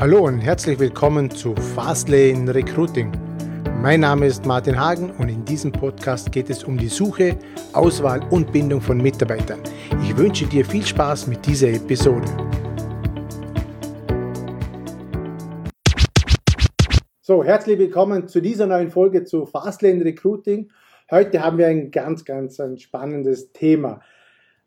Hallo und herzlich willkommen zu Fastlane Recruiting. Mein Name ist Martin Hagen und in diesem Podcast geht es um die Suche, Auswahl und Bindung von Mitarbeitern. Ich wünsche dir viel Spaß mit dieser Episode. So, herzlich willkommen zu dieser neuen Folge zu Fastlane Recruiting. Heute haben wir ein ganz, ganz ein spannendes Thema.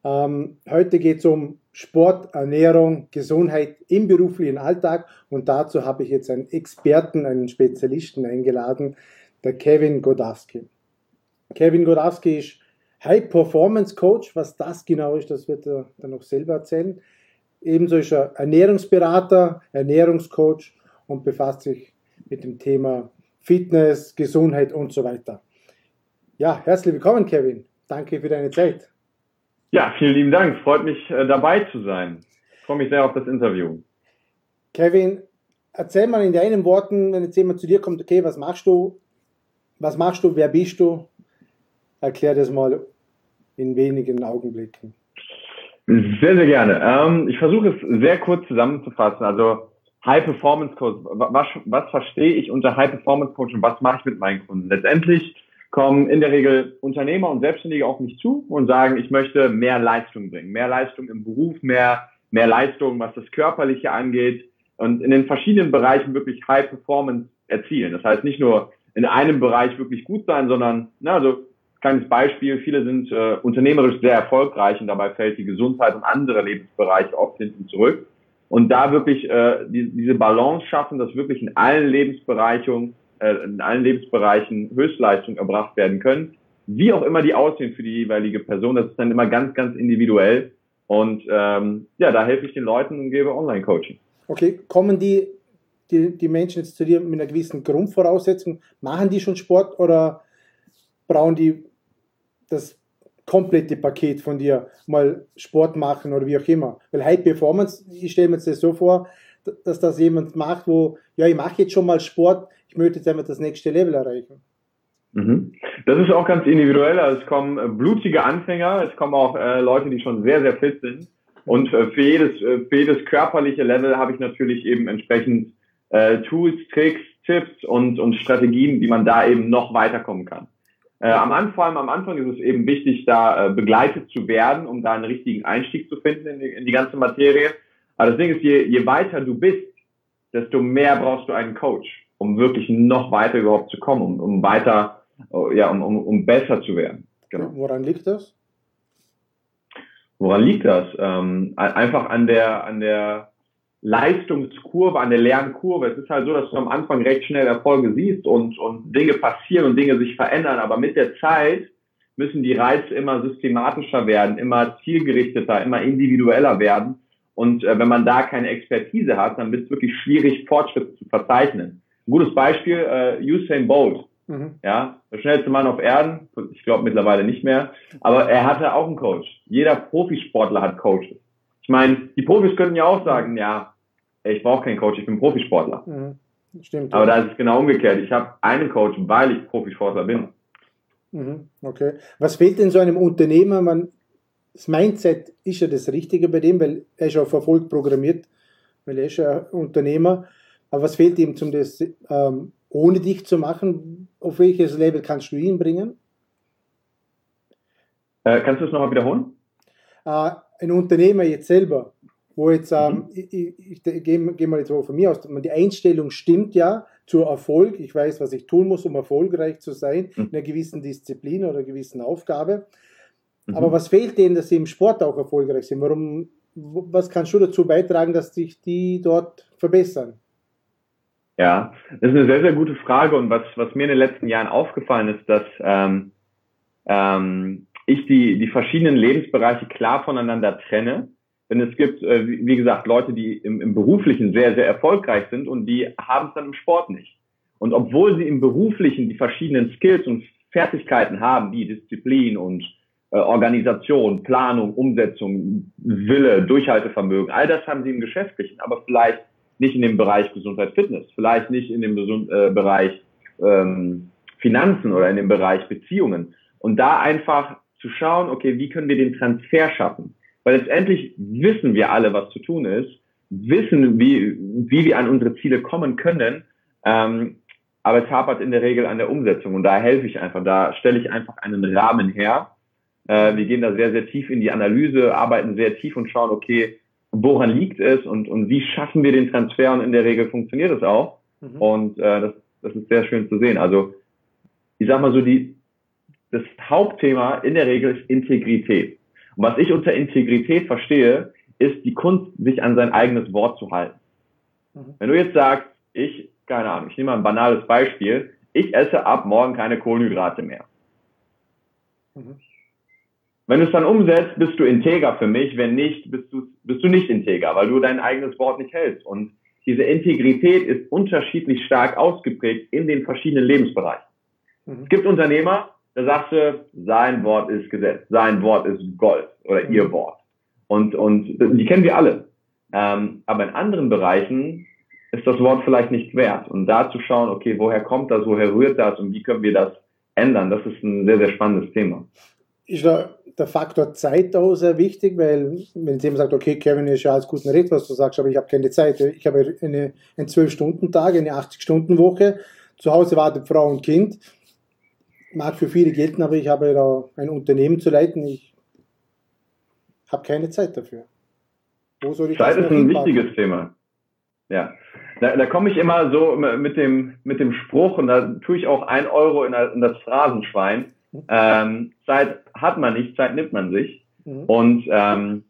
Ähm, heute geht es um Sport, Ernährung, Gesundheit im beruflichen Alltag und dazu habe ich jetzt einen Experten, einen Spezialisten eingeladen, der Kevin Godowski. Kevin Godowski ist High Performance Coach. Was das genau ist, das wird er dann noch selber erzählen. Ebenso ist er Ernährungsberater, Ernährungscoach und befasst sich mit dem Thema Fitness, Gesundheit und so weiter. Ja, herzlich willkommen, Kevin. Danke für deine Zeit. Ja, vielen lieben Dank. Freut mich, äh, dabei zu sein. Ich freue mich sehr auf das Interview. Kevin, erzähl mal in deinen Worten, wenn jetzt jemand zu dir kommt, okay, was machst du? Was machst du? Wer bist du? Erklär das mal in wenigen Augenblicken. Sehr, sehr gerne. Ähm, ich versuche es sehr kurz zusammenzufassen. Also High Performance Coach, was, was verstehe ich unter High Performance Coach und was mache ich mit meinen Kunden? Letztendlich kommen in der Regel Unternehmer und Selbstständige auf mich zu und sagen, ich möchte mehr Leistung bringen, mehr Leistung im Beruf, mehr, mehr Leistung, was das Körperliche angeht und in den verschiedenen Bereichen wirklich High Performance erzielen. Das heißt nicht nur in einem Bereich wirklich gut sein, sondern, na, also kleines Beispiel, viele sind äh, unternehmerisch sehr erfolgreich und dabei fällt die Gesundheit und andere Lebensbereiche oft hinten zurück. Und da wirklich äh, die, diese Balance schaffen, dass wirklich in allen Lebensbereichen äh, in allen Lebensbereichen Höchstleistung erbracht werden können. Wie auch immer die aussehen für die jeweilige Person, das ist dann immer ganz, ganz individuell. Und ähm, ja, da helfe ich den Leuten und gebe Online-Coaching. Okay, kommen die, die, die Menschen jetzt zu dir mit einer gewissen Grundvoraussetzung? Machen die schon Sport oder brauchen die das komplette Paket von dir, mal Sport machen oder wie auch immer? Weil High Performance, ich stelle mir das so vor, dass das jemand macht, wo, ja, ich mache jetzt schon mal Sport, ich möchte einfach das nächste Level erreichen. Mhm. Das ist auch ganz individuell. Also es kommen äh, blutige Anfänger, es kommen auch äh, Leute, die schon sehr, sehr fit sind. Und äh, für, jedes, für jedes körperliche Level habe ich natürlich eben entsprechend Tools, Tricks, Tipps und, und Strategien, wie man da eben noch weiterkommen kann. Am Anfang, am Anfang ist es eben wichtig, da begleitet zu werden, um da einen richtigen Einstieg zu finden in die, in die ganze Materie. Aber das Ding ist, je, je weiter du bist, desto mehr brauchst du einen Coach um wirklich noch weiter überhaupt zu kommen, um, um weiter, ja, um, um, um besser zu werden. Genau. Woran liegt das? Woran liegt das? Ähm, einfach an der, an der Leistungskurve, an der Lernkurve. Es ist halt so, dass du am Anfang recht schnell Erfolge siehst und, und Dinge passieren und Dinge sich verändern, aber mit der Zeit müssen die Reize immer systematischer werden, immer zielgerichteter, immer individueller werden. Und äh, wenn man da keine Expertise hat, dann wird es wirklich schwierig, Fortschritte zu verzeichnen. Ein gutes Beispiel, äh, Usain Bolt. Mhm. Ja, der schnellste Mann auf Erden. Ich glaube mittlerweile nicht mehr. Aber er hatte auch einen Coach. Jeder Profisportler hat Coaches. Ich meine, die Profis könnten ja auch sagen, ja, ich brauche keinen Coach, ich bin Profisportler. Mhm. Stimmt. Aber ja. da ist es genau umgekehrt. Ich habe einen Coach, weil ich Profisportler bin. Mhm. Okay. Was fehlt denn so einem Unternehmer? Man, das Mindset ist ja das Richtige bei dem, weil er ist auf Erfolg programmiert, weil er ist ja Unternehmer. Aber was fehlt ihm, um das ähm, ohne dich zu machen? Auf welches Level kannst du ihn bringen? Äh, kannst du es nochmal wiederholen? Äh, ein Unternehmer jetzt selber, wo jetzt, ähm, mhm. ich, ich, ich gehe geh mal jetzt von mir aus, die Einstellung stimmt ja zur Erfolg. Ich weiß, was ich tun muss, um erfolgreich zu sein, mhm. in einer gewissen Disziplin oder einer gewissen Aufgabe. Mhm. Aber was fehlt denen, dass sie im Sport auch erfolgreich sind? Warum, was kannst du dazu beitragen, dass sich die dort verbessern? Ja, das ist eine sehr, sehr gute Frage und was, was mir in den letzten Jahren aufgefallen ist, dass ähm, ähm, ich die, die verschiedenen Lebensbereiche klar voneinander trenne. Denn es gibt, äh, wie gesagt, Leute, die im, im Beruflichen sehr, sehr erfolgreich sind und die haben es dann im Sport nicht. Und obwohl sie im Beruflichen die verschiedenen Skills und Fertigkeiten haben, wie Disziplin und äh, Organisation, Planung, Umsetzung, Wille, Durchhaltevermögen, all das haben sie im Geschäftlichen, aber vielleicht nicht in dem Bereich Gesundheit, Fitness, vielleicht nicht in dem Gesund äh, Bereich ähm, Finanzen oder in dem Bereich Beziehungen. Und da einfach zu schauen, okay, wie können wir den Transfer schaffen? Weil letztendlich wissen wir alle, was zu tun ist. wissen, wie, wie wir an unsere Ziele kommen können. Ähm, aber es hapert in der Regel an der Umsetzung und da helfe ich einfach. Da stelle ich einfach einen Rahmen her. Äh, wir gehen da sehr, sehr tief in die Analyse, arbeiten sehr tief und schauen, okay, woran liegt es und, und wie schaffen wir den Transfer und in der Regel funktioniert es auch. Mhm. Und äh, das, das ist sehr schön zu sehen. Also ich sag mal so, die, das Hauptthema in der Regel ist Integrität. Und was ich unter Integrität verstehe, ist die Kunst, sich an sein eigenes Wort zu halten. Mhm. Wenn du jetzt sagst, ich, keine Ahnung, ich nehme mal ein banales Beispiel, ich esse ab morgen keine Kohlenhydrate mehr. Mhm. Wenn du es dann umsetzt, bist du integer für mich. Wenn nicht, bist du, bist du nicht integer, weil du dein eigenes Wort nicht hältst. Und diese Integrität ist unterschiedlich stark ausgeprägt in den verschiedenen Lebensbereichen. Mhm. Es gibt Unternehmer, da sagst du, sein Wort ist Gesetz, sein Wort ist Gold oder mhm. ihr Wort. Und, und die kennen wir alle. Ähm, aber in anderen Bereichen ist das Wort vielleicht nicht wert. Und da zu schauen, okay, woher kommt das, woher rührt das und wie können wir das ändern, das ist ein sehr, sehr spannendes Thema. Ist da der Faktor Zeit auch sehr wichtig, weil wenn jemand sagt, okay, Kevin ist ja alles gut und recht, was du sagst, aber ich habe keine Zeit. Ich habe eine, einen 12-Stunden-Tag, eine 80-Stunden-Woche. Zu Hause wartet Frau und Kind. Mag für viele gelten, aber ich habe da ein Unternehmen zu leiten. Ich habe keine Zeit dafür. Wo soll ich Zeit ist ein wichtiges Thema. Ja. Da, da komme ich immer so mit dem, mit dem Spruch und da tue ich auch ein Euro in, in das Phrasenschwein. Ähm, Zeit hat man nicht, Zeit nimmt man sich. Mhm. Und ähm,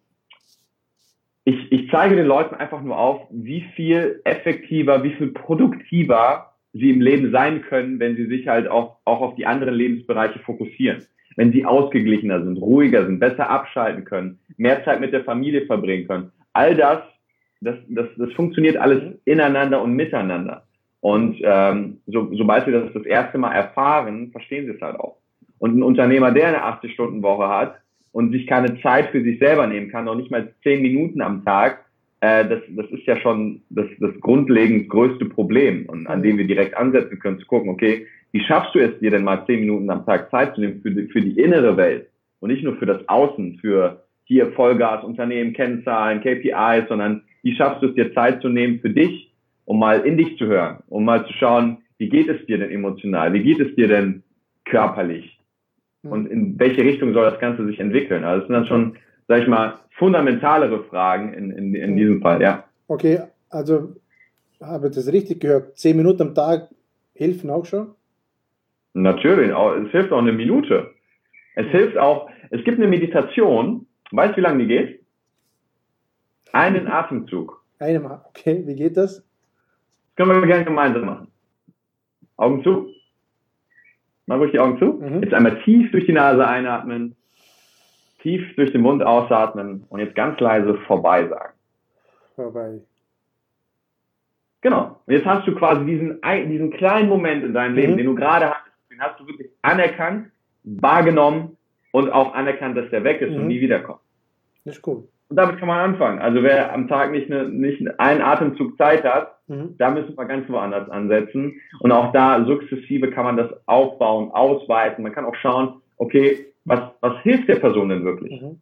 ich, ich zeige den Leuten einfach nur auf, wie viel effektiver, wie viel produktiver sie im Leben sein können, wenn sie sich halt auch, auch auf die anderen Lebensbereiche fokussieren. Wenn sie ausgeglichener sind, ruhiger sind, besser abschalten können, mehr Zeit mit der Familie verbringen können. All das, das, das, das funktioniert alles mhm. ineinander und miteinander. Und ähm, so, sobald sie das das erste Mal erfahren, verstehen sie es halt auch. Und ein Unternehmer, der eine 80-Stunden-Woche hat und sich keine Zeit für sich selber nehmen kann, noch nicht mal 10 Minuten am Tag, äh, das, das ist ja schon das, das grundlegend größte Problem und an dem wir direkt ansetzen können, zu gucken, okay, wie schaffst du es dir denn mal 10 Minuten am Tag Zeit zu nehmen für die, für die innere Welt und nicht nur für das Außen, für hier Vollgas, Unternehmen, Kennzahlen, KPIs, sondern wie schaffst du es dir Zeit zu nehmen für dich, um mal in dich zu hören, um mal zu schauen, wie geht es dir denn emotional, wie geht es dir denn körperlich, und in welche Richtung soll das Ganze sich entwickeln? Also das sind dann schon, sag ich mal, fundamentalere Fragen in, in, in diesem Fall, ja. Okay, also habe ich das richtig gehört? Zehn Minuten am Tag helfen auch schon? Natürlich, es hilft auch eine Minute. Es hilft auch, es gibt eine Meditation, weißt du, wie lange die geht? Einen Atemzug. Einem, okay, wie geht das? Das können wir gerne gemeinsam machen. Augen zu. Mal ruhig die Augen zu. Mhm. Jetzt einmal tief durch die Nase einatmen, tief durch den Mund ausatmen und jetzt ganz leise vorbei sagen. Vorbei. Genau. Und jetzt hast du quasi diesen, diesen kleinen Moment in deinem Leben, mhm. den du gerade hast, den hast du wirklich anerkannt, wahrgenommen und auch anerkannt, dass der weg ist mhm. und nie wiederkommt. Das ist gut. Und damit kann man anfangen. Also wer am Tag nicht, eine, nicht einen Atemzug Zeit hat, mhm. da müssen wir ganz woanders ansetzen. Und auch da sukzessive kann man das aufbauen, ausweiten. Man kann auch schauen, okay, was, was hilft der Person denn wirklich? Mhm.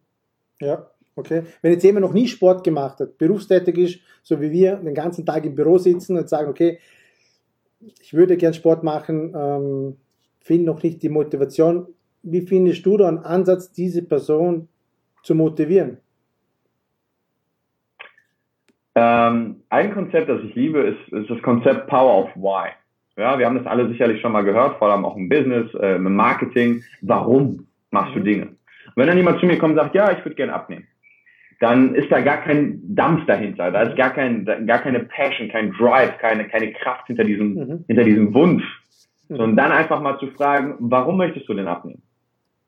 Ja, okay. Wenn jetzt jemand noch nie Sport gemacht hat, berufstätig ist, so wie wir, den ganzen Tag im Büro sitzen und sagen, okay, ich würde gern Sport machen, ähm, finde noch nicht die Motivation. Wie findest du da einen Ansatz, diese Person zu motivieren? Ähm, ein Konzept, das ich liebe, ist, ist das Konzept Power of Why. Ja, wir haben das alle sicherlich schon mal gehört, vor allem auch im Business, äh, im Marketing. Warum machst du mhm. Dinge? Und wenn dann jemand zu mir kommt und sagt, ja, ich würde gerne abnehmen, dann ist da gar kein Dampf dahinter, da ist gar kein, gar keine Passion, kein Drive, keine, keine Kraft hinter diesem, mhm. hinter diesem Wunsch. Mhm. Sondern dann einfach mal zu fragen, warum möchtest du denn abnehmen?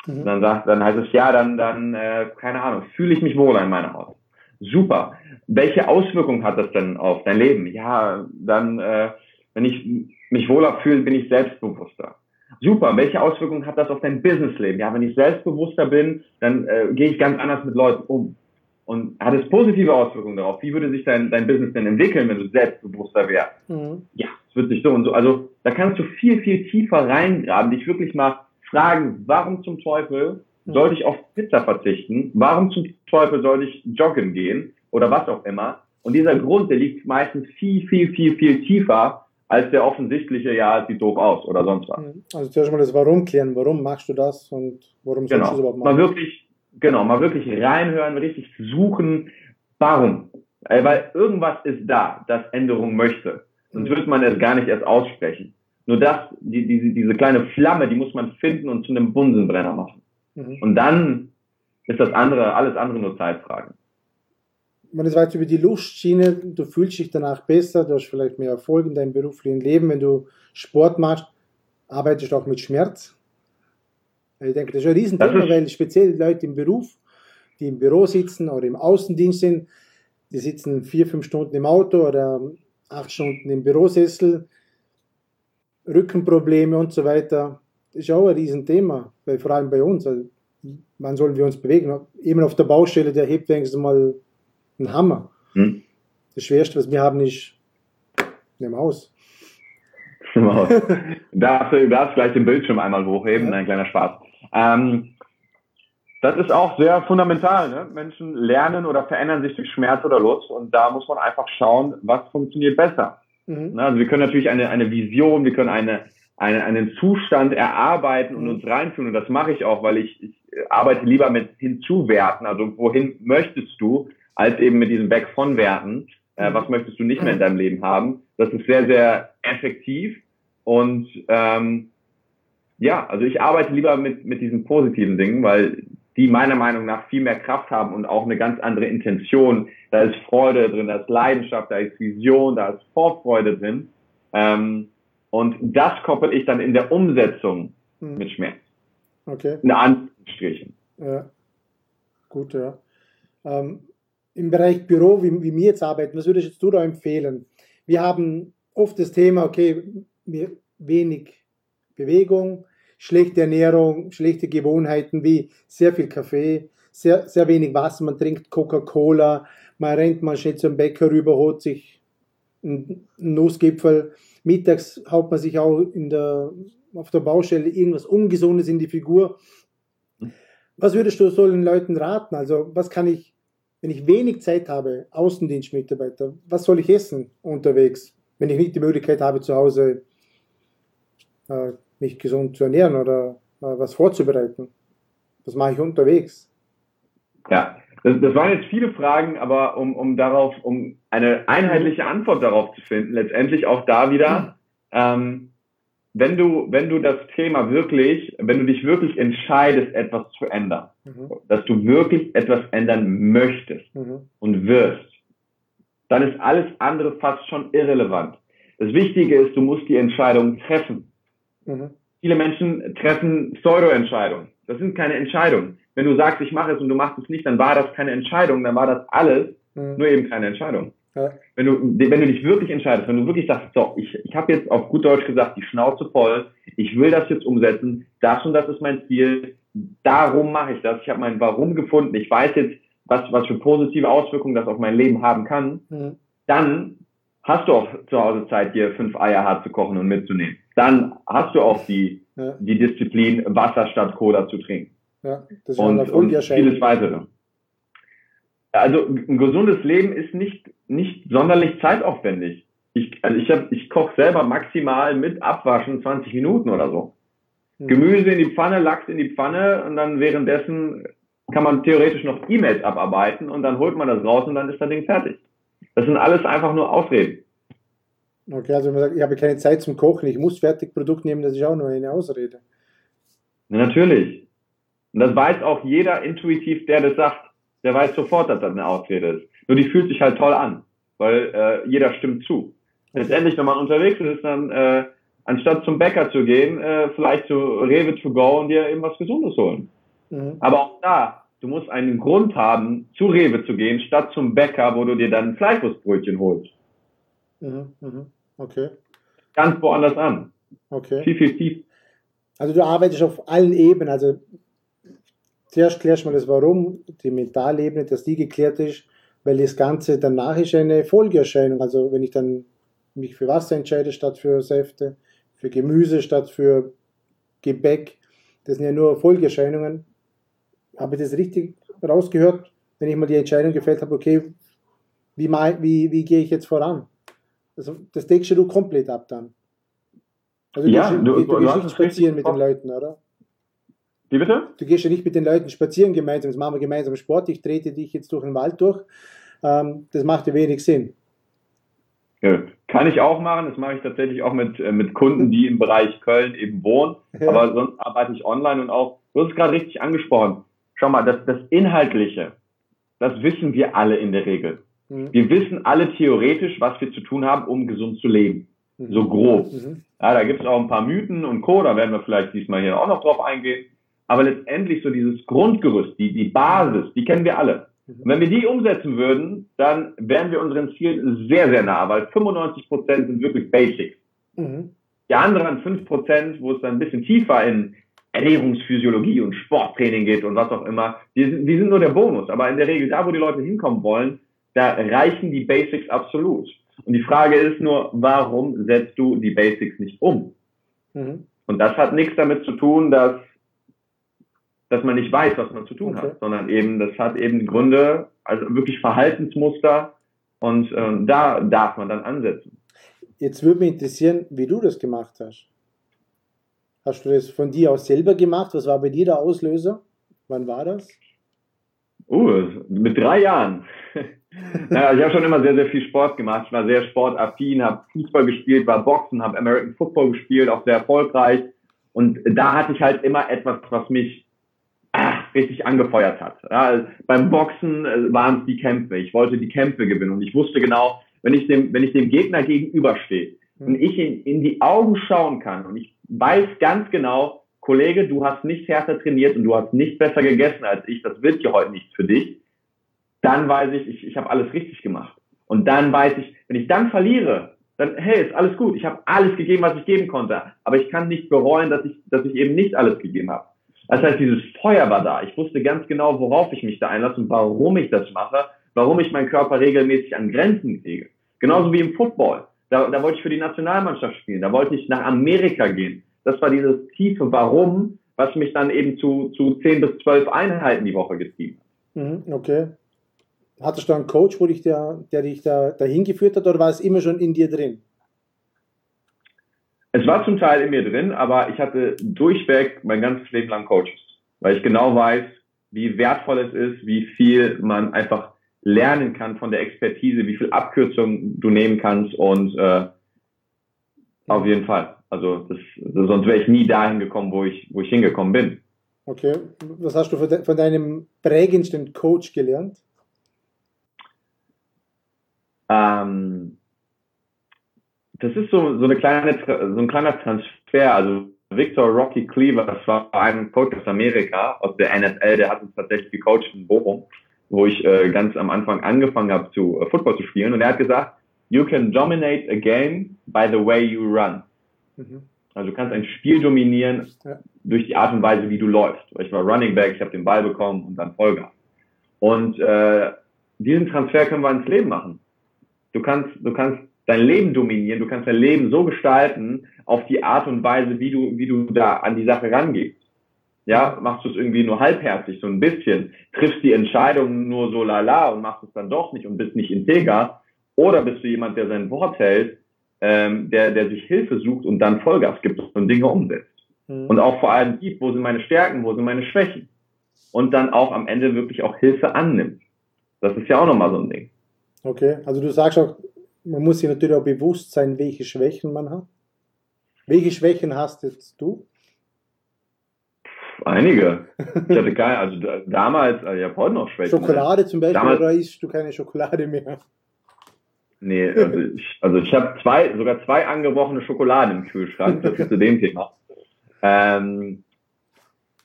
Mhm. Dann sagt, dann heißt es, ja, dann, dann, äh, keine Ahnung, fühle ich mich wohl in meiner Haut. Super. Welche Auswirkungen hat das denn auf dein Leben? Ja, dann, äh, wenn ich mich wohler fühle, bin ich selbstbewusster. Super. Welche Auswirkungen hat das auf dein Businessleben? Ja, wenn ich selbstbewusster bin, dann äh, gehe ich ganz anders mit Leuten um. Und hat es positive Auswirkungen darauf? Wie würde sich dein, dein Business denn entwickeln, wenn du selbstbewusster wärst? Mhm. Ja, es wird sich so und so. Also da kannst du viel, viel tiefer reingraben, dich wirklich mal fragen, warum zum Teufel sollte ich auf Pizza verzichten? Warum zum Teufel soll ich joggen gehen? Oder was auch immer? Und dieser Grund, der liegt meistens viel, viel, viel, viel tiefer als der offensichtliche, ja, sieht doof aus oder sonst was. Mhm. Also zuerst mal das Warum klären. Warum machst du das und warum genau. sollst du es überhaupt machen? Mal wirklich, genau, mal wirklich reinhören, richtig suchen, warum. Äh, weil irgendwas ist da, das Änderung möchte. Sonst mhm. würde man es gar nicht erst aussprechen. Nur das, die, diese, diese kleine Flamme, die muss man finden und zu einem Bunsenbrenner machen. Mhm. Und dann ist das andere, alles andere nur Zeitfragen man ist weit über die Lustschiene, du fühlst dich danach besser, du hast vielleicht mehr Erfolg in deinem beruflichen Leben, wenn du Sport machst, arbeitest du auch mit Schmerz. Ich denke, das ist ein Riesenthema, weil speziell Leute im Beruf, die im Büro sitzen oder im Außendienst sind, die sitzen vier, fünf Stunden im Auto oder acht Stunden im Bürosessel, Rückenprobleme und so weiter. Ist auch ein Riesenthema, weil vor allem bei uns. Also, wann sollen wir uns bewegen? Eben auf der Baustelle, der hebt wenigstens mal ein Hammer. Hm. Das Schwerste, was wir haben, ist eine Maus. Maus. darfst du darfst gleich den Bildschirm einmal hochheben, ja. ein kleiner Spaß. Ähm, das ist auch sehr fundamental. Ne? Menschen lernen oder verändern sich durch Schmerz oder Lust und da muss man einfach schauen, was funktioniert besser. Mhm. Also wir können natürlich eine, eine Vision, wir können eine, eine, einen Zustand erarbeiten und mhm. uns reinführen und das mache ich auch, weil ich, ich arbeite lieber mit hinzuwerten. Also wohin möchtest du? als eben mit diesen Back von Werten. Äh, was möchtest du nicht mehr in deinem Leben haben? Das ist sehr, sehr effektiv und ähm, ja, also ich arbeite lieber mit, mit diesen positiven Dingen, weil die meiner Meinung nach viel mehr Kraft haben und auch eine ganz andere Intention. Da ist Freude drin, da ist Leidenschaft, da ist Vision, da ist Vorfreude drin. Ähm, und das koppel ich dann in der Umsetzung hm. mit Schmerz. Okay. In Anführungsstrichen. Ja. Gut, ja. Ähm, im Bereich Büro, wie, wie wir jetzt arbeiten, was würdest du da empfehlen? Wir haben oft das Thema, okay, wenig Bewegung, schlechte Ernährung, schlechte Gewohnheiten wie sehr viel Kaffee, sehr, sehr wenig Wasser, man trinkt Coca-Cola, man rennt mal schnell zum Bäcker rüber, holt sich einen Nussgipfel, mittags haut man sich auch in der, auf der Baustelle irgendwas Ungesundes in die Figur. Was würdest du solchen Leuten raten? Also was kann ich wenn ich wenig Zeit habe, Außendienstmitarbeiter, was soll ich essen unterwegs, wenn ich nicht die Möglichkeit habe, zu Hause äh, mich gesund zu ernähren oder äh, was vorzubereiten? Was mache ich unterwegs? Ja, das, das waren jetzt viele Fragen, aber um, um darauf, um eine einheitliche Antwort darauf zu finden, letztendlich auch da wieder, ähm, wenn du, wenn du das Thema wirklich, wenn du dich wirklich entscheidest, etwas zu ändern, mhm. dass du wirklich etwas ändern möchtest mhm. und wirst, dann ist alles andere fast schon irrelevant. Das Wichtige ist, du musst die Entscheidung treffen. Mhm. Viele Menschen treffen Pseudo-Entscheidungen. Das sind keine Entscheidungen. Wenn du sagst, ich mache es und du machst es nicht, dann war das keine Entscheidung, dann war das alles, mhm. nur eben keine Entscheidung. Ja. Wenn, du, wenn du dich wirklich entscheidest, wenn du wirklich sagst, so, ich, ich habe jetzt auf gut Deutsch gesagt, die Schnauze voll, ich will das jetzt umsetzen, das und das ist mein Ziel, darum mache ich das, ich habe mein Warum gefunden, ich weiß jetzt, was, was für positive Auswirkungen das auf mein Leben haben kann, mhm. dann hast du auch zu Hause Zeit, dir fünf Eier hart zu kochen und mitzunehmen. Dann hast du auch die, ja. die Disziplin, Wasser statt Cola zu trinken. Ja, das und, und vieles weitere. Also ein gesundes Leben ist nicht nicht sonderlich zeitaufwendig. Ich, also ich, hab, ich koche selber maximal mit Abwaschen 20 Minuten oder so. Mhm. Gemüse in die Pfanne, Lachs in die Pfanne und dann währenddessen kann man theoretisch noch E-Mails abarbeiten und dann holt man das raus und dann ist das Ding fertig. Das sind alles einfach nur Ausreden. Okay, also wenn man sagt, ich habe keine Zeit zum Kochen, ich muss Fertigprodukt nehmen, das ist auch nur eine Ausrede. Ja, natürlich. Und das weiß auch jeder intuitiv, der das sagt, der weiß sofort, dass das eine Ausrede ist. Nur die fühlt sich halt toll an, weil äh, jeder stimmt zu. Letztendlich, wenn man unterwegs ist, ist dann, äh, anstatt zum Bäcker zu gehen, äh, vielleicht zu Rewe to go und dir eben was Gesundes holen. Mhm. Aber auch da, du musst einen Grund haben, zu Rewe zu gehen, statt zum Bäcker, wo du dir dann ein Fleischwurstbrötchen holst. Mhm. Mhm. Okay. Ganz woanders an. Okay. Viel, viel tief. Also du arbeitest auf allen Ebenen, also zuerst klärst du mal das Warum, die Mentalebene, dass die geklärt ist, weil das Ganze danach ist eine Folgeerscheinung. Also wenn ich dann mich für Wasser entscheide statt für Säfte, für Gemüse statt für Gebäck, das sind ja nur Folgeerscheinungen. Habe ich das richtig rausgehört, wenn ich mal die Entscheidung gefällt habe, okay, Wie, wie, wie gehe ich jetzt voran? Also, das deckst du komplett ab dann. Also, ja, du, du, du, du gehst nicht spazieren mit den Leuten, oder? Wie bitte? Du gehst ja nicht mit den Leuten spazieren gemeinsam, das machen wir gemeinsam Sport, ich trete dich jetzt durch den Wald durch. Ähm, das macht ja wenig Sinn. Ja, kann ich auch machen, das mache ich tatsächlich auch mit, äh, mit Kunden, die im Bereich Köln eben wohnen, ja. aber sonst arbeite ich online und auch, du hast es gerade richtig angesprochen, schau mal, das, das Inhaltliche, das wissen wir alle in der Regel. Mhm. Wir wissen alle theoretisch, was wir zu tun haben, um gesund zu leben. Mhm. So grob. Mhm. Ja, da gibt es auch ein paar Mythen und Co., da werden wir vielleicht diesmal hier auch noch drauf eingehen. Aber letztendlich so dieses Grundgerüst, die, die Basis, die kennen wir alle. Und wenn wir die umsetzen würden, dann wären wir unseren Zielen sehr, sehr nah, weil 95 Prozent sind wirklich Basics. Mhm. Die anderen 5 Prozent, wo es dann ein bisschen tiefer in Ernährungsphysiologie und Sporttraining geht und was auch immer, die sind, die sind nur der Bonus. Aber in der Regel, da wo die Leute hinkommen wollen, da reichen die Basics absolut. Und die Frage ist nur, warum setzt du die Basics nicht um? Mhm. Und das hat nichts damit zu tun, dass dass man nicht weiß, was man zu tun okay. hat, sondern eben, das hat eben Gründe, also wirklich Verhaltensmuster und äh, da darf man dann ansetzen. Jetzt würde mich interessieren, wie du das gemacht hast. Hast du das von dir aus selber gemacht? Was war bei dir der Auslöser? Wann war das? Uh, mit drei Jahren. naja, ich habe schon immer sehr, sehr viel Sport gemacht. Ich war sehr sportaffin, habe Fußball gespielt, war Boxen, habe American Football gespielt, auch sehr erfolgreich. Und da hatte ich halt immer etwas, was mich richtig angefeuert hat. Ja, beim Boxen äh, waren es die Kämpfe. Ich wollte die Kämpfe gewinnen und ich wusste genau, wenn ich dem, wenn ich dem Gegner gegenüberstehe und mhm. ich in, in die Augen schauen kann und ich weiß ganz genau, Kollege, du hast nicht härter trainiert und du hast nicht besser gegessen als ich, das wird ja heute nichts für dich, dann weiß ich, ich, ich habe alles richtig gemacht. Und dann weiß ich, wenn ich dann verliere, dann, hey, ist alles gut, ich habe alles gegeben, was ich geben konnte, aber ich kann nicht bereuen, dass ich, dass ich eben nicht alles gegeben habe. Das heißt, dieses Feuer war da. Ich wusste ganz genau, worauf ich mich da einlasse und warum ich das mache, warum ich meinen Körper regelmäßig an Grenzen kriege. Genauso wie im Football. Da, da wollte ich für die Nationalmannschaft spielen. Da wollte ich nach Amerika gehen. Das war dieses tiefe Warum, was mich dann eben zu, zu 10 bis 12 Einheiten die Woche getrieben hat. Mhm, okay. Hattest du einen Coach, wo dich der, der dich da dahin geführt hat oder war es immer schon in dir drin? Es war zum Teil in mir drin, aber ich hatte durchweg mein ganzes Leben lang Coaches, weil ich genau weiß, wie wertvoll es ist, wie viel man einfach lernen kann von der Expertise, wie viel Abkürzung du nehmen kannst und äh, auf jeden Fall. Also das, sonst wäre ich nie dahin gekommen, wo ich, wo ich hingekommen bin. Okay. Was hast du von deinem prägendsten Coach gelernt? Ähm, das ist so, so, eine kleine, so ein kleiner Transfer. Also Victor Rocky Cleaver, das war ein Coach aus Amerika, aus der NFL, der hat uns tatsächlich gecoacht in Bochum, wo ich äh, ganz am Anfang angefangen habe, zu äh, Football zu spielen. Und er hat gesagt, you can dominate a game by the way you run. Mhm. Also du kannst ein Spiel dominieren ja. durch die Art und Weise, wie du läufst. Ich war Running Back, ich habe den Ball bekommen und dann Vollgas. Und äh, diesen Transfer können wir ins Leben machen. Du kannst, du kannst dein Leben dominieren, du kannst dein Leben so gestalten auf die Art und Weise, wie du, wie du da an die Sache rangehst. Ja, machst du es irgendwie nur halbherzig, so ein bisschen, triffst die Entscheidung nur so lala und machst es dann doch nicht und bist nicht integer, oder bist du jemand, der sein Wort hält, ähm, der, der sich Hilfe sucht und dann Vollgas gibt und Dinge umsetzt. Mhm. Und auch vor allem gibt, wo sind meine Stärken, wo sind meine Schwächen. Und dann auch am Ende wirklich auch Hilfe annimmt. Das ist ja auch nochmal so ein Ding. Okay, also du sagst auch, man muss sich natürlich auch bewusst sein, welche Schwächen man hat. Welche Schwächen hast jetzt du? Einige. Ich hatte keine, also damals, also ich habe heute noch Schwächen. Schokolade zum Beispiel, damals, oder isst du keine Schokolade mehr? Nee, also ich, also ich habe zwei, sogar zwei angebrochene Schokoladen im Kühlschrank, das ist zu dem Thema. Ähm,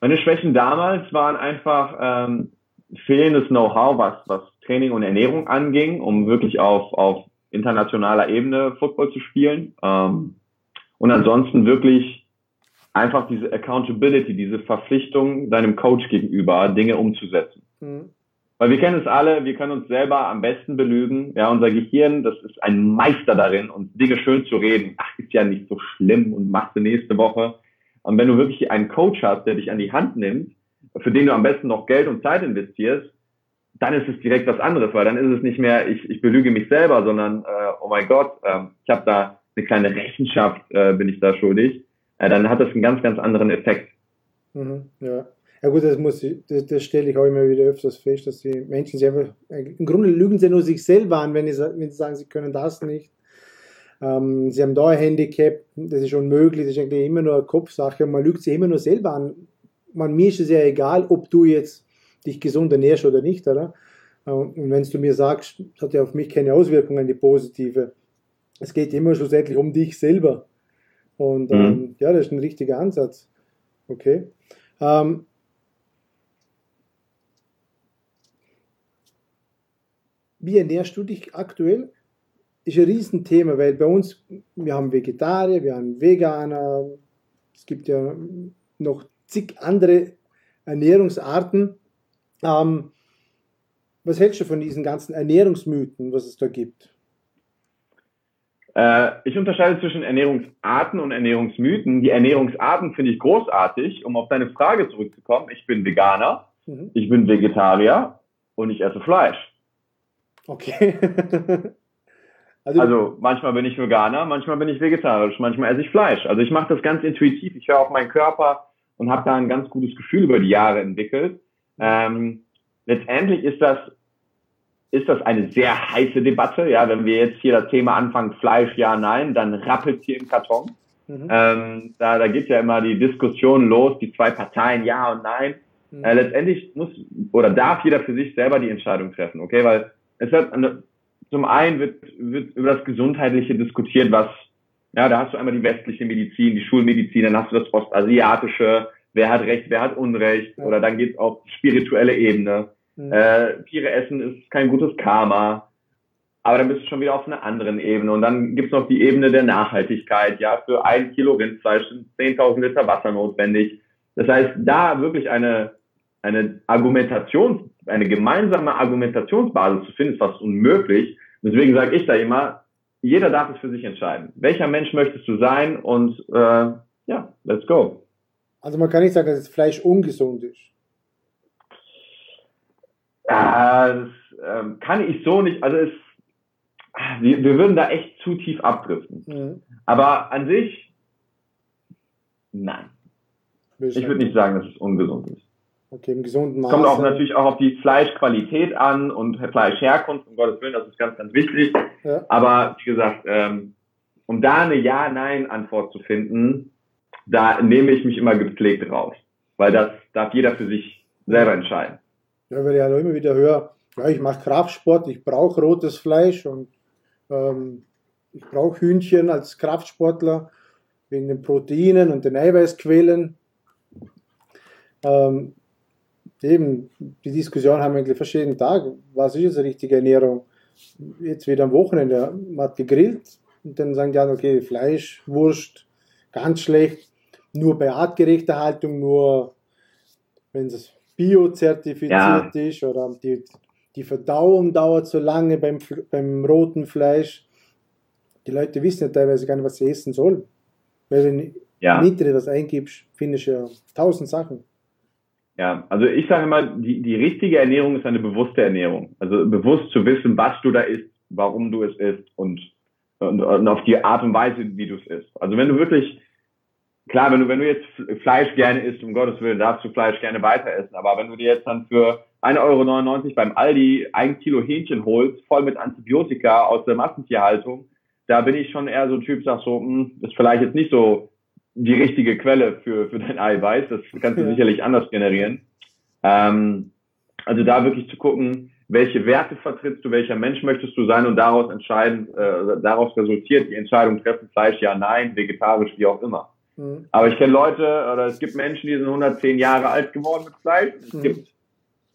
meine Schwächen damals waren einfach ähm, fehlendes Know-how, was, was Training und Ernährung anging, um wirklich auf, auf internationaler Ebene Football zu spielen. Ähm, und ansonsten wirklich einfach diese Accountability, diese Verpflichtung deinem Coach gegenüber, Dinge umzusetzen. Mhm. Weil wir kennen es alle, wir können uns selber am besten belügen. Ja, unser Gehirn, das ist ein Meister darin, uns Dinge schön zu reden. Ach, ist ja nicht so schlimm und machst du nächste Woche. Und wenn du wirklich einen Coach hast, der dich an die Hand nimmt, für den du am besten noch Geld und Zeit investierst, dann ist es direkt was anderes, weil dann ist es nicht mehr, ich, ich belüge mich selber, sondern, äh, oh mein Gott, äh, ich habe da eine kleine Rechenschaft, äh, bin ich da schuldig. Äh, dann hat das einen ganz, ganz anderen Effekt. Mhm, ja. Ja gut, das muss ich, das, das stelle ich auch immer wieder öfters fest, dass die Menschen sich einfach, im Grunde lügen sie nur sich selber an, wenn, ich, wenn sie sagen, sie können das nicht. Ähm, sie haben da ein Handicap, das ist unmöglich, das ist eigentlich immer nur eine Kopfsache und man lügt sich immer nur selber an. Man, mir ist es ja egal, ob du jetzt dich gesund ernährst oder nicht, oder? Äh, und wenn du mir sagst, das hat ja auf mich keine Auswirkungen, die positive. Es geht immer schlussendlich um dich selber. Und ähm, mhm. ja, das ist ein richtiger Ansatz. Okay. Ähm, wie ernährst du dich aktuell? Ist ein Riesenthema, weil bei uns, wir haben Vegetarier, wir haben Veganer, es gibt ja noch zig andere Ernährungsarten. Ähm, was hältst du von diesen ganzen Ernährungsmythen, was es da gibt? Äh, ich unterscheide zwischen Ernährungsarten und Ernährungsmythen. Die Ernährungsarten finde ich großartig, um auf deine Frage zurückzukommen. Ich bin Veganer, mhm. ich bin Vegetarier und ich esse Fleisch. Okay. also, also, manchmal bin ich Veganer, manchmal bin ich vegetarisch, manchmal esse ich Fleisch. Also ich mache das ganz intuitiv. Ich höre auf meinen Körper und habe da ein ganz gutes Gefühl über die Jahre entwickelt. Ähm, letztendlich ist das ist das eine sehr heiße Debatte. Ja, wenn wir jetzt hier das Thema anfangen, Fleisch, ja, nein, dann rappelt hier im Karton. Mhm. Ähm, da da geht ja immer die Diskussion los, die zwei Parteien, ja und nein. Mhm. Äh, letztendlich muss oder darf jeder für sich selber die Entscheidung treffen, okay? Weil es wird zum einen wird, wird über das Gesundheitliche diskutiert, was ja, da hast du einmal die westliche Medizin, die Schulmedizin, dann hast du das Ostasiatische, wer hat Recht, wer hat Unrecht, ja. oder dann geht's auf die spirituelle Ebene. Mhm. Äh, Tiere essen ist kein gutes Karma, aber dann bist du schon wieder auf einer anderen Ebene. Und dann gibt's noch die Ebene der Nachhaltigkeit. Ja, für ein Kilo Rindfleisch sind 10.000 Liter Wasser notwendig. Das heißt, da wirklich eine, eine Argumentation, eine gemeinsame Argumentationsbasis zu finden, ist fast unmöglich. Deswegen sage ich da immer, jeder darf es für sich entscheiden. Welcher Mensch möchtest du sein? Und äh, ja, let's go. Also man kann nicht sagen, dass das Fleisch ungesund ist. Ja, das ähm, kann ich so nicht. Also es, wir, wir würden da echt zu tief abdriften. Mhm. Aber an sich, nein. Ich würde nicht sagen, dass es ungesund ist. Okay, im gesunden Maße. Kommt auch natürlich auch auf die Fleischqualität an und Fleischherkunft, um Gottes Willen, das ist ganz, ganz wichtig. Ja. Aber wie gesagt, ähm, um da eine Ja-Nein-Antwort zu finden, da nehme ich mich immer gepflegt raus. Weil das darf jeder für sich selber entscheiden. Ja, weil ich halt immer wieder höre, ja, ich mache Kraftsport, ich brauche rotes Fleisch und ähm, ich brauche Hühnchen als Kraftsportler wegen den Proteinen und den Eiweißquellen. Ähm, eben, die Diskussion haben wir eigentlich verschiedene Tage. Was ist jetzt eine richtige Ernährung? Jetzt wieder am Wochenende, man hat gegrillt und dann sagen die anderen, okay, Fleisch, Wurst, ganz schlecht. Nur bei artgerechter Haltung, nur wenn es biozertifiziert ja. ist oder die, die Verdauung dauert so lange beim, beim roten Fleisch. Die Leute wissen ja teilweise gar nicht, was sie essen sollen. Weil wenn du ja. nicht etwas eingibst, findest du ja tausend Sachen. Ja, also ich sage mal, die, die richtige Ernährung ist eine bewusste Ernährung. Also bewusst zu wissen, was du da isst, warum du es isst und, und, und auf die Art und Weise, wie du es isst. Also wenn du wirklich, klar, wenn du, wenn du jetzt Fleisch gerne isst, um Gottes Willen, darfst du Fleisch gerne weiter essen. Aber wenn du dir jetzt dann für 1,99 Euro beim Aldi ein Kilo Hähnchen holst, voll mit Antibiotika aus der Massentierhaltung, da bin ich schon eher so ein Typ, sag so, mh, hm, ist vielleicht jetzt nicht so die richtige Quelle für, für dein Eiweiß. Das kannst du ja. sicherlich anders generieren. Ähm, also da wirklich zu gucken, welche Werte vertrittst du, welcher Mensch möchtest du sein und daraus entscheiden, äh, daraus resultiert die Entscheidung treffen, Fleisch ja, nein, vegetarisch, wie auch immer. Mhm. Aber ich kenne Leute oder es gibt Menschen, die sind 110 Jahre alt geworden mit Fleisch. Es mhm. gibt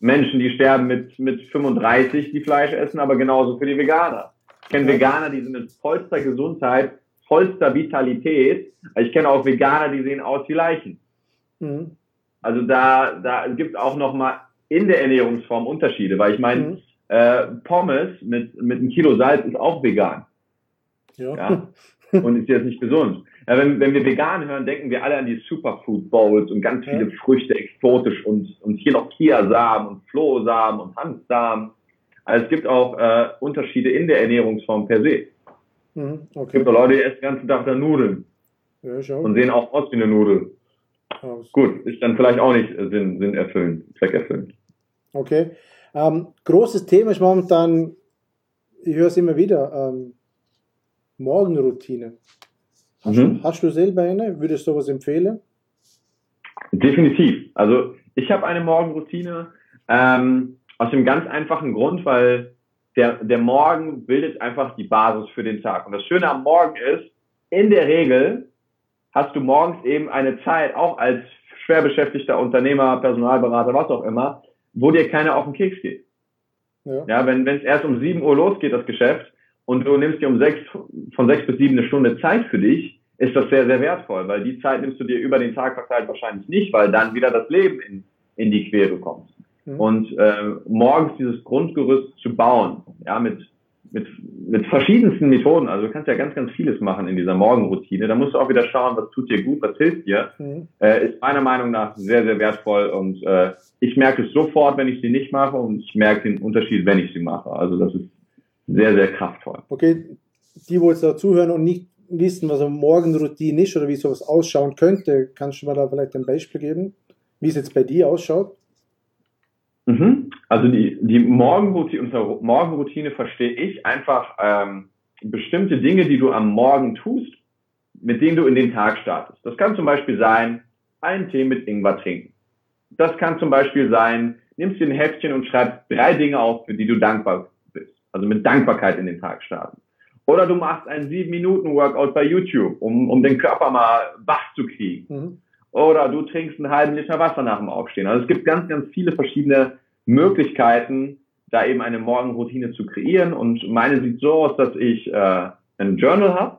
Menschen, die sterben mit, mit 35, die Fleisch essen, aber genauso für die Veganer. Ich kenne Veganer, die sind in vollster Gesundheit vollster Vitalität. Ich kenne auch Veganer, die sehen aus wie Leichen. Mhm. Also da, da gibt es auch nochmal in der Ernährungsform Unterschiede, weil ich meine, mhm. äh, Pommes mit, mit einem Kilo Salz ist auch vegan. Ja. ja. Und ist jetzt nicht gesund. Ja, wenn, wenn wir vegan hören, denken wir alle an die Superfood Bowls und ganz viele ja. Früchte exotisch und, und hier noch Kiasamen und Flohsamen und Hanfsamen. Also es gibt auch äh, Unterschiede in der Ernährungsform per se. Mhm, okay. Es gibt auch Leute, die essen den ganzen Tag da Nudeln. Ja, und sehen auch aus wie eine Nudel. Aus. Gut, ist dann vielleicht auch nicht Sinn, Sinn erfüllend, Zweck erfüllend. Okay. Ähm, großes Thema ist momentan, ich höre es immer wieder, ähm, Morgenroutine. Hast, mhm. du, hast du selber eine? Würdest du sowas empfehlen? Definitiv. Also ich habe eine Morgenroutine ähm, aus dem ganz einfachen Grund, weil der, der Morgen bildet einfach die Basis für den Tag. Und das Schöne am Morgen ist, in der Regel hast du morgens eben eine Zeit, auch als schwer beschäftigter Unternehmer, Personalberater, was auch immer, wo dir keiner auf den Keks geht. Ja, ja wenn es erst um 7 Uhr losgeht, das Geschäft, und du nimmst dir um sechs, von sechs bis sieben eine Stunde Zeit für dich, ist das sehr, sehr wertvoll, weil die Zeit nimmst du dir über den Tag verteilt wahrscheinlich nicht, weil dann wieder das Leben in, in die Quere kommt. Mhm. Und äh, morgens dieses Grundgerüst zu bauen, ja, mit, mit, mit verschiedensten Methoden, also du kannst ja ganz, ganz vieles machen in dieser Morgenroutine, da musst du auch wieder schauen, was tut dir gut, was hilft dir, mhm. äh, ist meiner Meinung nach sehr, sehr wertvoll und äh, ich merke es sofort, wenn ich sie nicht mache und ich merke den Unterschied, wenn ich sie mache. Also das ist sehr, sehr kraftvoll. Okay, die, wo jetzt da zuhören und nicht wissen, was eine Morgenroutine ist oder wie sowas ausschauen könnte, kannst du mir da vielleicht ein Beispiel geben, wie es jetzt bei dir ausschaut? Mhm. Also die, die Morgenroutine, unter Morgenroutine verstehe ich einfach ähm, bestimmte Dinge, die du am Morgen tust, mit denen du in den Tag startest. Das kann zum Beispiel sein, einen Tee mit Ingwer trinken. Das kann zum Beispiel sein, nimmst dir ein Heftchen und schreibst drei Dinge auf, für die du dankbar also mit Dankbarkeit in den Tag starten. Oder du machst einen sieben Minuten Workout bei YouTube, um, um den Körper mal wach zu kriegen. Mhm. Oder du trinkst einen halben Liter Wasser nach dem Aufstehen. Also es gibt ganz, ganz viele verschiedene Möglichkeiten, da eben eine Morgenroutine zu kreieren. Und meine sieht so aus, dass ich äh, ein Journal habe.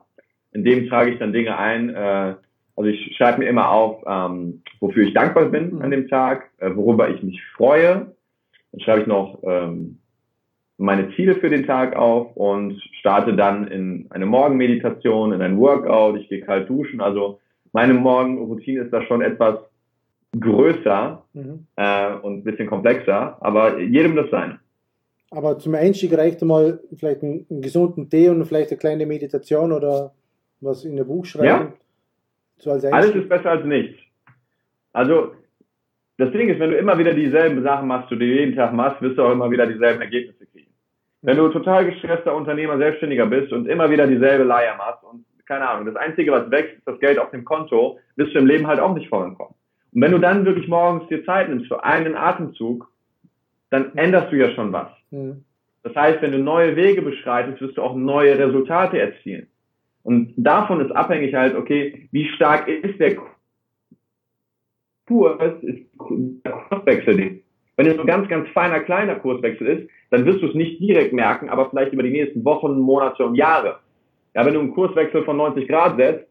In dem trage ich dann Dinge ein. Äh, also ich schreibe mir immer auf, ähm, wofür ich dankbar bin mhm. an dem Tag, äh, worüber ich mich freue. Dann schreibe ich noch ähm, meine Ziele für den Tag auf und starte dann in eine Morgenmeditation, in ein Workout, ich gehe kalt duschen. Also meine Morgenroutine ist da schon etwas größer mhm. äh, und ein bisschen komplexer, aber jedem das sein. Aber zum Einstieg reicht mal vielleicht einen, einen, gesunden Tee und vielleicht eine kleine Meditation oder was in der Buch schreiben. Ja. So Alles ist besser als nichts. Also das Ding ist, wenn du immer wieder dieselben Sachen machst, die du jeden Tag machst, wirst du auch immer wieder dieselben Ergebnisse kriegen. Wenn du total gestresster Unternehmer, Selbstständiger bist und immer wieder dieselbe Leier machst und keine Ahnung, das Einzige, was wächst, ist das Geld auf dem Konto, wirst du im Leben halt auch nicht vorankommen. Und wenn du dann wirklich morgens dir Zeit nimmst für einen Atemzug, dann änderst du ja schon was. Mhm. Das heißt, wenn du neue Wege beschreitest, wirst du auch neue Resultate erzielen. Und davon ist abhängig halt, okay, wie stark ist der Kurs, ist der Kurswechsel. Wenn es so ein ganz, ganz feiner, kleiner Kurswechsel ist, dann wirst du es nicht direkt merken, aber vielleicht über die nächsten Wochen, Monate und Jahre. Ja, wenn du einen Kurswechsel von 90 Grad setzt,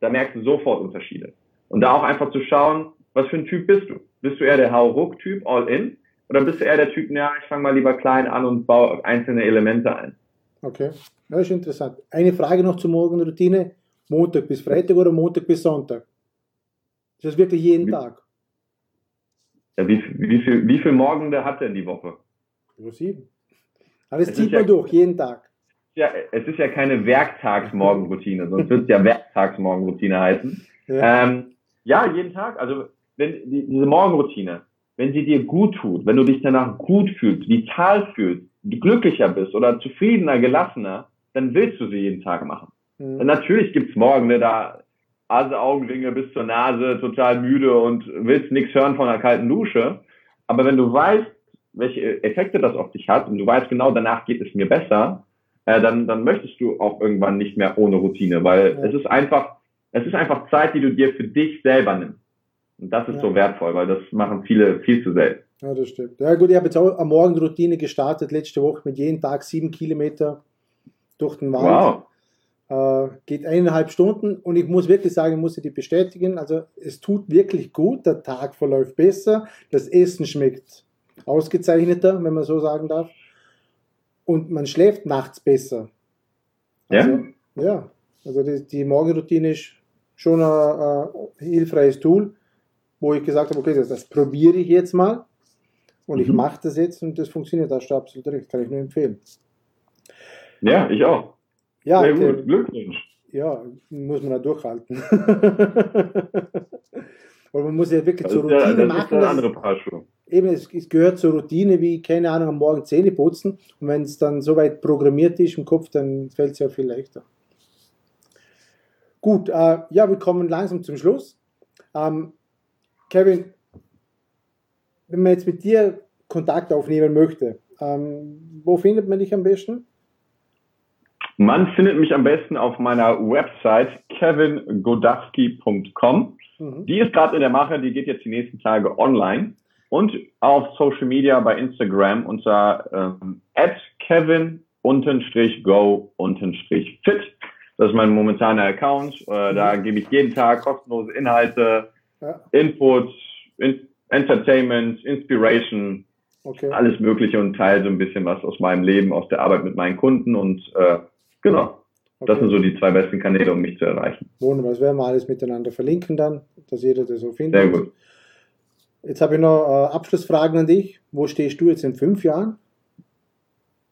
dann merkst du sofort Unterschiede. Und da auch einfach zu schauen, was für ein Typ bist du? Bist du eher der Hau-Ruck-Typ, all in? Oder bist du eher der Typ, ja, ich fange mal lieber klein an und baue einzelne Elemente ein? Okay, das ist interessant. Eine Frage noch zur Morgenroutine. Montag bis Freitag oder Montag bis Sonntag? Ist das wirklich jeden Tag? Ja, wie, wie, viel, wie viel Morgende hat denn die Woche? Nur sieben. Aber das zieht man ja, durch, jeden Tag. Ja, es ist ja keine Werktagsmorgenroutine, sonst wird es ja Werktagsmorgenroutine heißen. Ja. Ähm, ja, jeden Tag. Also wenn die, diese Morgenroutine, wenn sie dir gut tut, wenn du dich danach gut fühlst, vital fühlst, glücklicher bist oder zufriedener, gelassener, dann willst du sie jeden Tag machen. Mhm. Natürlich gibt's Morgen, ne, da also Augenringe bis zur Nase, total müde und willst nichts hören von einer kalten Dusche. Aber wenn du weißt, welche Effekte das auf dich hat und du weißt genau, danach geht es mir besser, äh, dann, dann möchtest du auch irgendwann nicht mehr ohne Routine, weil ja. es ist einfach, es ist einfach Zeit, die du dir für dich selber nimmst. Und das ist ja. so wertvoll, weil das machen viele viel zu selten. Ja, das stimmt. Ja gut, ich habe jetzt auch am Morgen Routine gestartet, letzte Woche mit jeden Tag sieben Kilometer durch den Wald. Wow. Äh, geht eineinhalb Stunden und ich muss wirklich sagen, ich muss die bestätigen. Also es tut wirklich gut, der Tag verläuft besser, das Essen schmeckt ausgezeichneter, wenn man so sagen darf. Und man schläft nachts besser. Also, ja? Ja, also die, die Morgenroutine ist schon ein, ein hilfreiches Tool, wo ich gesagt habe, okay, das, das probiere ich jetzt mal und mhm. ich mache das jetzt und das funktioniert, das ist absolut richtig, kann ich nur empfehlen. Ja, ich auch. Ja, Sehr gut, Glückwunsch. Ja, muss man da durchhalten. Weil man muss ja wirklich das zur Routine ja, das machen. Ist eine andere Paar Schuhe. Eben, es, es, gehört zur Routine, wie, keine Ahnung, am Morgen Zähne putzen. Und wenn es dann soweit programmiert ist im Kopf, dann fällt es ja viel leichter. Gut, äh, ja, wir kommen langsam zum Schluss. Ähm, Kevin, wenn man jetzt mit dir Kontakt aufnehmen möchte, ähm, wo findet man dich am besten? Man findet mich am besten auf meiner Website kevingodowski.com. Mhm. Die ist gerade in der Mache, die geht jetzt die nächsten Tage online. Und auf Social Media bei Instagram unter ähm, kevin-go-fit. Das ist mein momentaner Account. Äh, mhm. Da gebe ich jeden Tag kostenlose Inhalte, ja. Inputs, in Entertainment, Inspiration, okay. alles Mögliche und teile so ein bisschen was aus meinem Leben, aus der Arbeit mit meinen Kunden und äh, Genau. Okay. Das sind so die zwei besten Kanäle, um mich zu erreichen. Wunderbar, das werden wir alles miteinander verlinken dann, dass jeder das so findet. Sehr gut. Jetzt habe ich noch äh, Abschlussfragen an dich. Wo stehst du jetzt in fünf Jahren?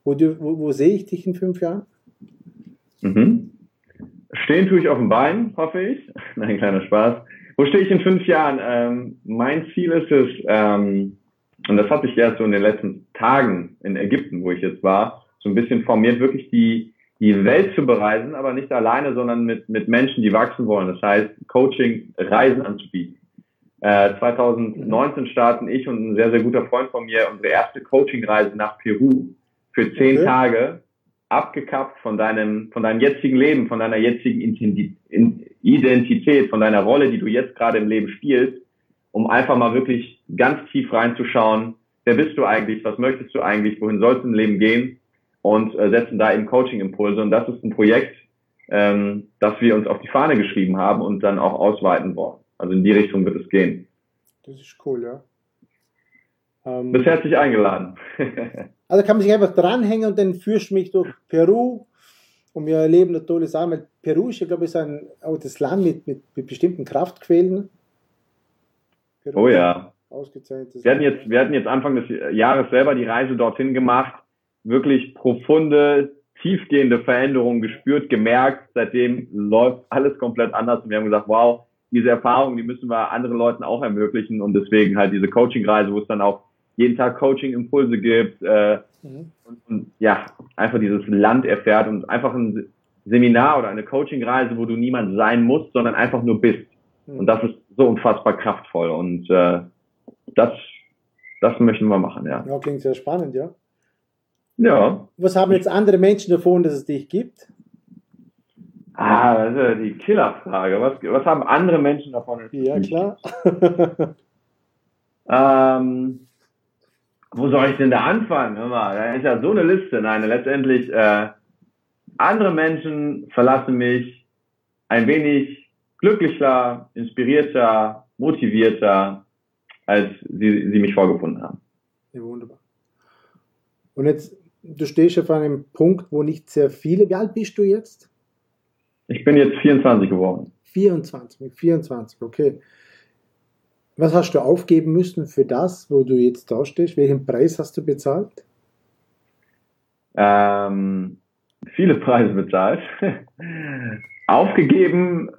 Wo, wo, wo sehe ich dich in fünf Jahren? Mhm. Stehen tue ich auf dem Bein, hoffe ich. Nein, kleiner Spaß. Wo stehe ich in fünf Jahren? Ähm, mein Ziel ist es, ähm, und das hatte ich erst so in den letzten Tagen in Ägypten, wo ich jetzt war, so ein bisschen formiert, wirklich die, die Welt zu bereisen, aber nicht alleine, sondern mit, mit Menschen, die wachsen wollen. Das heißt, Coaching, Reisen anzubieten. Äh, 2019 starten ich und ein sehr, sehr guter Freund von mir unsere erste Coaching-Reise nach Peru für zehn okay. Tage, abgekappt von deinem, von deinem jetzigen Leben, von deiner jetzigen Identität, von deiner Rolle, die du jetzt gerade im Leben spielst, um einfach mal wirklich ganz tief reinzuschauen, wer bist du eigentlich, was möchtest du eigentlich, wohin soll es im Leben gehen und äh, setzen da eben Coaching-Impulse. Und das ist ein Projekt, ähm, das wir uns auf die Fahne geschrieben haben und dann auch ausweiten wollen. Also in die Richtung wird es gehen. Das ist cool, ja. Ähm, Bist herzlich eingeladen. also kann man sich einfach dranhängen und dann führst du mich durch Peru und wir erleben eine tolle Sache. Weil Peru ist ja, glaube ich, ein, auch das Land mit, mit, mit bestimmten Kraftquellen. Peru oh ja. Ausgezeichnet. Wir hatten, jetzt, wir hatten jetzt Anfang des Jahres selber die Reise dorthin gemacht wirklich profunde, tiefgehende Veränderungen gespürt, gemerkt. Seitdem läuft alles komplett anders und wir haben gesagt, wow, diese Erfahrung, die müssen wir anderen Leuten auch ermöglichen und deswegen halt diese Coaching-Reise, wo es dann auch jeden Tag Coaching-Impulse gibt äh, mhm. und, und, ja, einfach dieses Land erfährt und einfach ein Seminar oder eine Coaching-Reise, wo du niemand sein musst, sondern einfach nur bist. Mhm. Und das ist so unfassbar kraftvoll und äh, das, das möchten wir machen, ja. Ja, klingt sehr spannend, ja. Ja. Was haben jetzt andere Menschen davon, dass es dich gibt? Ah, das ist ja die Killerfrage. Was, was haben andere Menschen davon? Ja, klar. ähm, wo soll ich denn da anfangen? Hör mal, da ist ja so eine Liste. Nein, letztendlich, äh, andere Menschen verlassen mich ein wenig glücklicher, inspirierter, motivierter, als sie, sie mich vorgefunden haben. Ja, wunderbar. Und jetzt du stehst auf einem Punkt, wo nicht sehr viele. Wie alt bist du jetzt? Ich bin jetzt 24 geworden. 24, mit 24, okay. Was hast du aufgeben müssen für das, wo du jetzt da stehst? Welchen Preis hast du bezahlt? Ähm, viele Preise bezahlt. Aufgegeben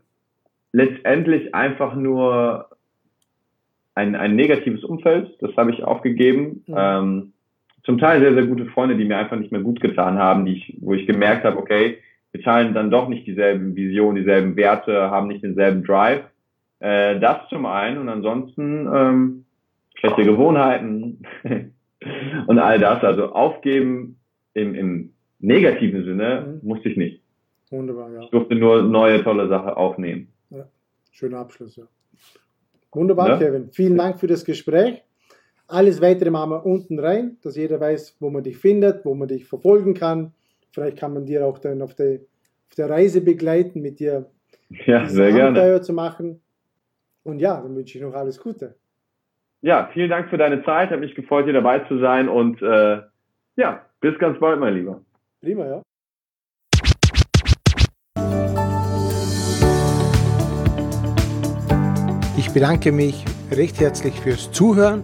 letztendlich einfach nur ein, ein negatives Umfeld, das habe ich aufgegeben. Mhm. Ähm, zum Teil sehr, sehr gute Freunde, die mir einfach nicht mehr gut getan haben, die ich, wo ich gemerkt habe, okay, wir teilen dann doch nicht dieselben Visionen, dieselben Werte, haben nicht denselben Drive. Äh, das zum einen und ansonsten ähm, schlechte Gewohnheiten und all das. Also aufgeben im, im negativen Sinne mhm. musste ich nicht. Wunderbar, ja. Ich durfte nur neue tolle Sachen aufnehmen. Ja. Schöner Abschluss, ja. Wunderbar, ja? Kevin. Vielen Dank für das Gespräch. Alles weitere machen wir unten rein, dass jeder weiß, wo man dich findet, wo man dich verfolgen kann. Vielleicht kann man dir auch dann auf der, auf der Reise begleiten, mit dir ja, sehr gerne. zu machen. Und ja, dann wünsche ich noch alles Gute. Ja, vielen Dank für deine Zeit. Hat mich gefreut, hier dabei zu sein. Und äh, ja, bis ganz bald, mein Lieber. Prima, ja. Ich bedanke mich recht herzlich fürs Zuhören